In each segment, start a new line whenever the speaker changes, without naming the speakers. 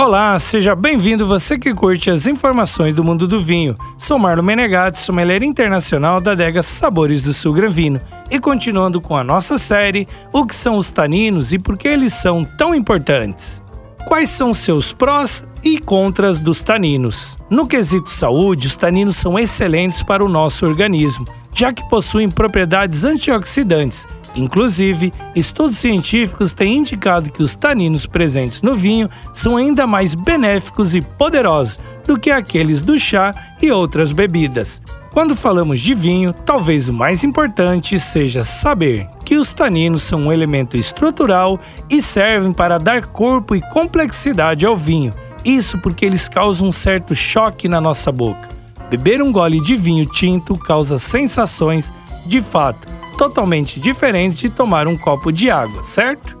Olá, seja bem-vindo você que curte as informações do mundo do vinho. Sou Marlon Menegatti, sommelier internacional da adega Sabores do Sul Granvino. E continuando com a nossa série, o que são os taninos e por que eles são tão importantes? Quais são seus prós e contras dos taninos? No quesito saúde, os taninos são excelentes para o nosso organismo, já que possuem propriedades antioxidantes Inclusive, estudos científicos têm indicado que os taninos presentes no vinho são ainda mais benéficos e poderosos do que aqueles do chá e outras bebidas. Quando falamos de vinho, talvez o mais importante seja saber que os taninos são um elemento estrutural e servem para dar corpo e complexidade ao vinho. Isso porque eles causam um certo choque na nossa boca. Beber um gole de vinho tinto causa sensações, de fato, totalmente diferente de tomar um copo de água, certo?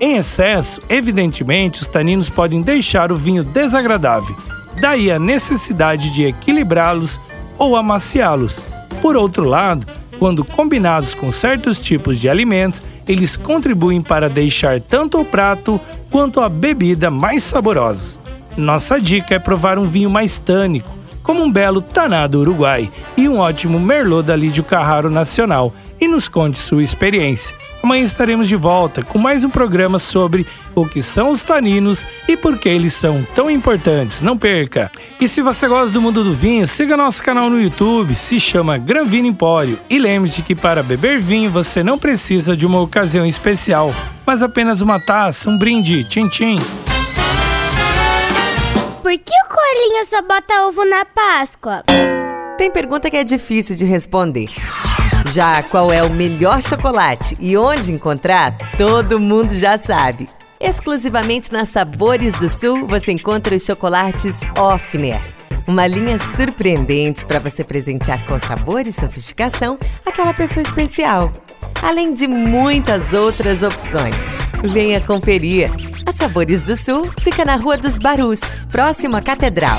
Em excesso, evidentemente, os taninos podem deixar o vinho desagradável, daí a necessidade de equilibrá-los ou amaciá-los. Por outro lado, quando combinados com certos tipos de alimentos, eles contribuem para deixar tanto o prato quanto a bebida mais saborosos. Nossa dica é provar um vinho mais tânico, como um belo Tanado Uruguai e um ótimo Merlot da Lídio Carraro Nacional e nos conte sua experiência. Amanhã estaremos de volta com mais um programa sobre o que são os taninos e por que eles são tão importantes. Não perca! E se você gosta do mundo do vinho, siga nosso canal no YouTube, se chama Gran Vino Empório. E lembre-se que para beber vinho você não precisa de uma ocasião especial, mas apenas uma taça, um brinde, tchim tchim.
Por que o coelhinho só bota ovo na Páscoa?
Tem pergunta que é difícil de responder. Já qual é o melhor chocolate e onde encontrar, todo mundo já sabe. Exclusivamente na Sabores do Sul você encontra os chocolates Offner. Uma linha surpreendente para você presentear com sabor e sofisticação aquela pessoa especial. Além de muitas outras opções. Venha conferir. Sabores do Sul fica na Rua dos Barus, próximo à Catedral.